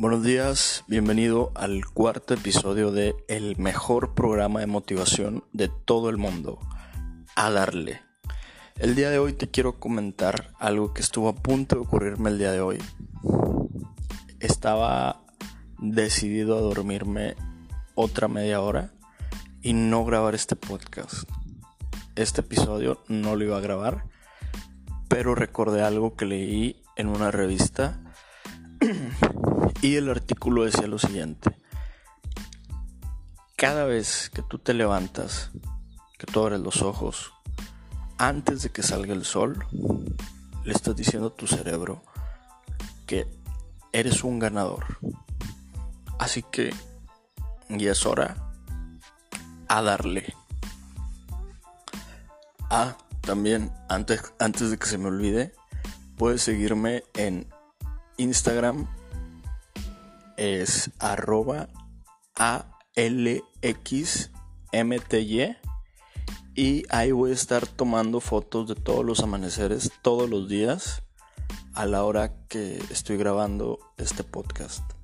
Buenos días, bienvenido al cuarto episodio de el mejor programa de motivación de todo el mundo, a darle. El día de hoy te quiero comentar algo que estuvo a punto de ocurrirme el día de hoy. Estaba decidido a dormirme otra media hora y no grabar este podcast. Este episodio no lo iba a grabar, pero recordé algo que leí en una revista y el artículo decía lo siguiente. Cada vez que tú te levantas, que tú abres los ojos, antes de que salga el sol, le estás diciendo a tu cerebro que eres un ganador. Así que ya es hora a darle. Ah, también, antes, antes de que se me olvide, puedes seguirme en Instagram es arroba ALXMTY y ahí voy a estar tomando fotos de todos los amaneceres todos los días a la hora que estoy grabando este podcast.